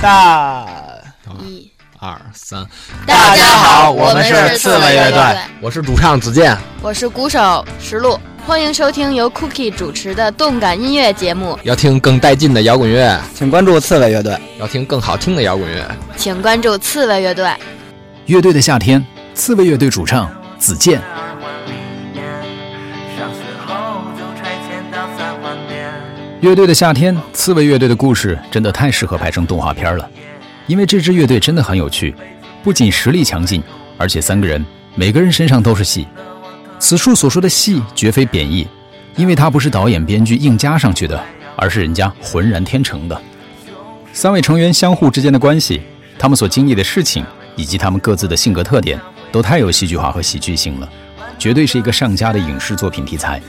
大。一。二三，大家好，我们是刺猬乐队，我是主唱子健，我是鼓手石路，欢迎收听由 Cookie 主持的动感音乐节目。要听更带劲的摇滚乐，请关注刺猬乐队。要听更好听的摇滚乐，请关注刺猬乐队。乐队的夏天，刺猬乐队主唱子健。乐队的夏天，刺猬乐队的故事真的太适合拍成动画片了，因为这支乐队真的很有趣，不仅实力强劲，而且三个人每个人身上都是戏。此处所说的戏绝非贬义，因为它不是导演编剧硬加上去的，而是人家浑然天成的。三位成员相互之间的关系，他们所经历的事情，以及他们各自的性格特点，都太有戏剧化和喜剧性了，绝对是一个上佳的影视作品题材。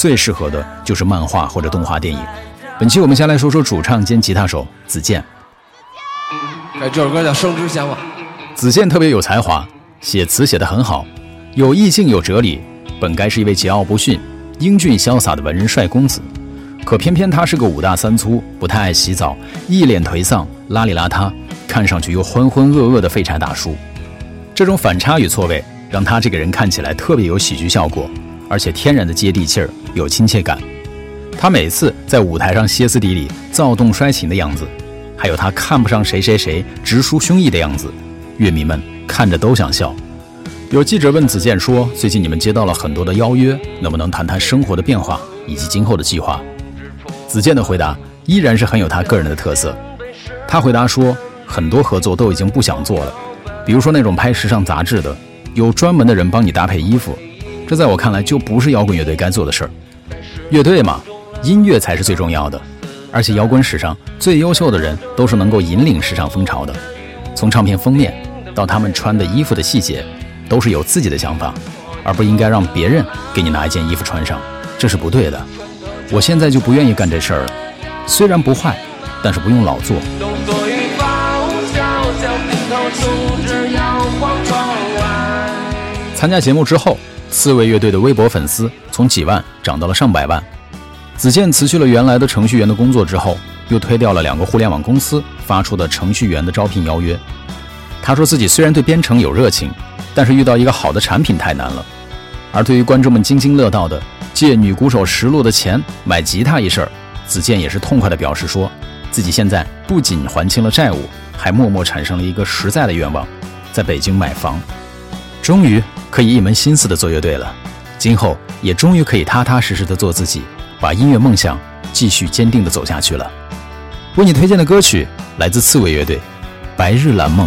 最适合的就是漫画或者动画电影。本期我们先来说说主唱兼吉他手子健。哎，这首歌叫《生之向往》。子健特别有才华，写词写得很好，有意境有哲理，本该是一位桀骜不驯、英俊潇洒的文人帅公子，可偏偏他是个五大三粗、不太爱洗澡、一脸颓丧、邋里邋遢，看上去又浑浑噩噩的废柴大叔。这种反差与错位，让他这个人看起来特别有喜剧效果。而且天然的接地气儿，有亲切感。他每次在舞台上歇斯底里、躁动衰情的样子，还有他看不上谁谁谁、直抒胸臆的样子，乐迷们看着都想笑。有记者问子健说：“最近你们接到了很多的邀约，能不能谈谈生活的变化以及今后的计划？”子健的回答依然是很有他个人的特色。他回答说：“很多合作都已经不想做了，比如说那种拍时尚杂志的，有专门的人帮你搭配衣服。”这在我看来就不是摇滚乐队该做的事儿。乐队嘛，音乐才是最重要的。而且摇滚史上最优秀的人都是能够引领时尚风潮的。从唱片封面到他们穿的衣服的细节，都是有自己的想法，而不应该让别人给你拿一件衣服穿上，这是不对的。我现在就不愿意干这事儿了。虽然不坏，但是不用老做。参加节目之后。刺猬乐队的微博粉丝从几万涨到了上百万。子健辞去了原来的程序员的工作之后，又推掉了两个互联网公司发出的程序员的招聘邀约。他说自己虽然对编程有热情，但是遇到一个好的产品太难了。而对于观众们津津乐道的借女鼓手石路的钱买吉他一事，子健也是痛快地表示说，自己现在不仅还清了债务，还默默产生了一个实在的愿望，在北京买房。终于。可以一门心思的做乐队了，今后也终于可以踏踏实实的做自己，把音乐梦想继续坚定的走下去了。为你推荐的歌曲来自刺猬乐队，《白日蓝梦》。